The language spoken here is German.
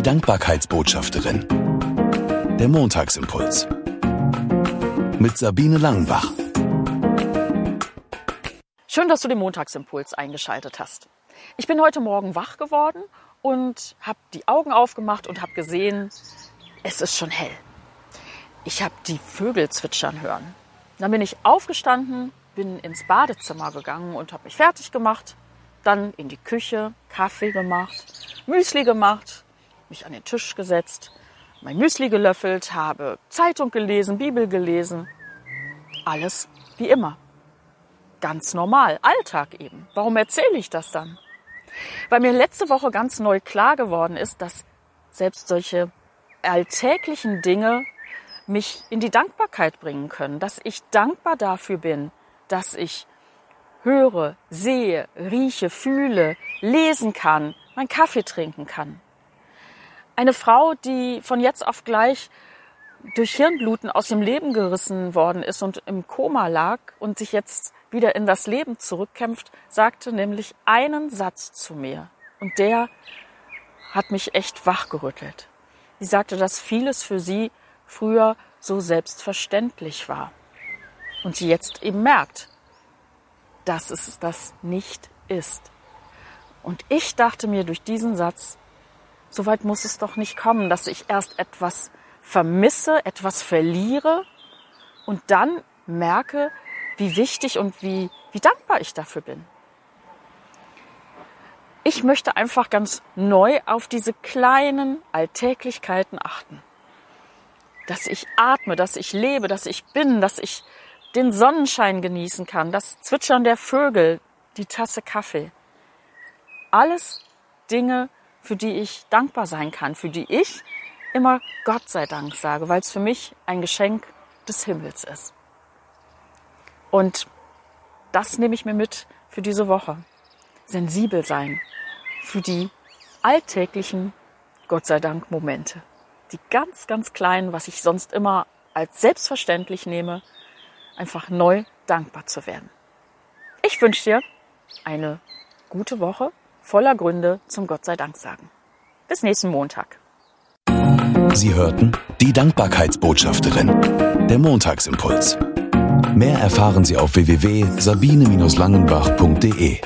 Die Dankbarkeitsbotschafterin. Der Montagsimpuls. Mit Sabine Langenbach. Schön, dass du den Montagsimpuls eingeschaltet hast. Ich bin heute Morgen wach geworden und habe die Augen aufgemacht und habe gesehen, es ist schon hell. Ich habe die Vögel zwitschern hören. Dann bin ich aufgestanden, bin ins Badezimmer gegangen und habe mich fertig gemacht, dann in die Küche, Kaffee gemacht, Müsli gemacht, mich an den Tisch gesetzt, mein Müsli gelöffelt, habe Zeitung gelesen, Bibel gelesen. Alles wie immer. Ganz normal, Alltag eben. Warum erzähle ich das dann? Weil mir letzte Woche ganz neu klar geworden ist, dass selbst solche alltäglichen Dinge mich in die Dankbarkeit bringen können, dass ich dankbar dafür bin, dass ich höre, sehe, rieche, fühle, lesen kann, meinen Kaffee trinken kann. Eine Frau, die von jetzt auf gleich durch Hirnbluten aus dem Leben gerissen worden ist und im Koma lag und sich jetzt wieder in das Leben zurückkämpft, sagte nämlich einen Satz zu mir. Und der hat mich echt wachgerüttelt. Sie sagte, dass vieles für sie früher so selbstverständlich war. Und sie jetzt eben merkt, dass es das nicht ist. Und ich dachte mir durch diesen Satz, so weit muss es doch nicht kommen, dass ich erst etwas vermisse, etwas verliere und dann merke, wie wichtig und wie, wie dankbar ich dafür bin. Ich möchte einfach ganz neu auf diese kleinen Alltäglichkeiten achten. Dass ich atme, dass ich lebe, dass ich bin, dass ich den Sonnenschein genießen kann, das Zwitschern der Vögel, die Tasse Kaffee. Alles Dinge, für die ich dankbar sein kann, für die ich immer Gott sei Dank sage, weil es für mich ein Geschenk des Himmels ist. Und das nehme ich mir mit für diese Woche. Sensibel sein für die alltäglichen Gott sei Dank Momente. Die ganz, ganz kleinen, was ich sonst immer als selbstverständlich nehme, einfach neu dankbar zu werden. Ich wünsche dir eine gute Woche voller Gründe zum Gott sei Dank sagen. Bis nächsten Montag. Sie hörten die Dankbarkeitsbotschafterin, der Montagsimpuls. Mehr erfahren Sie auf www.sabine-langenbach.de.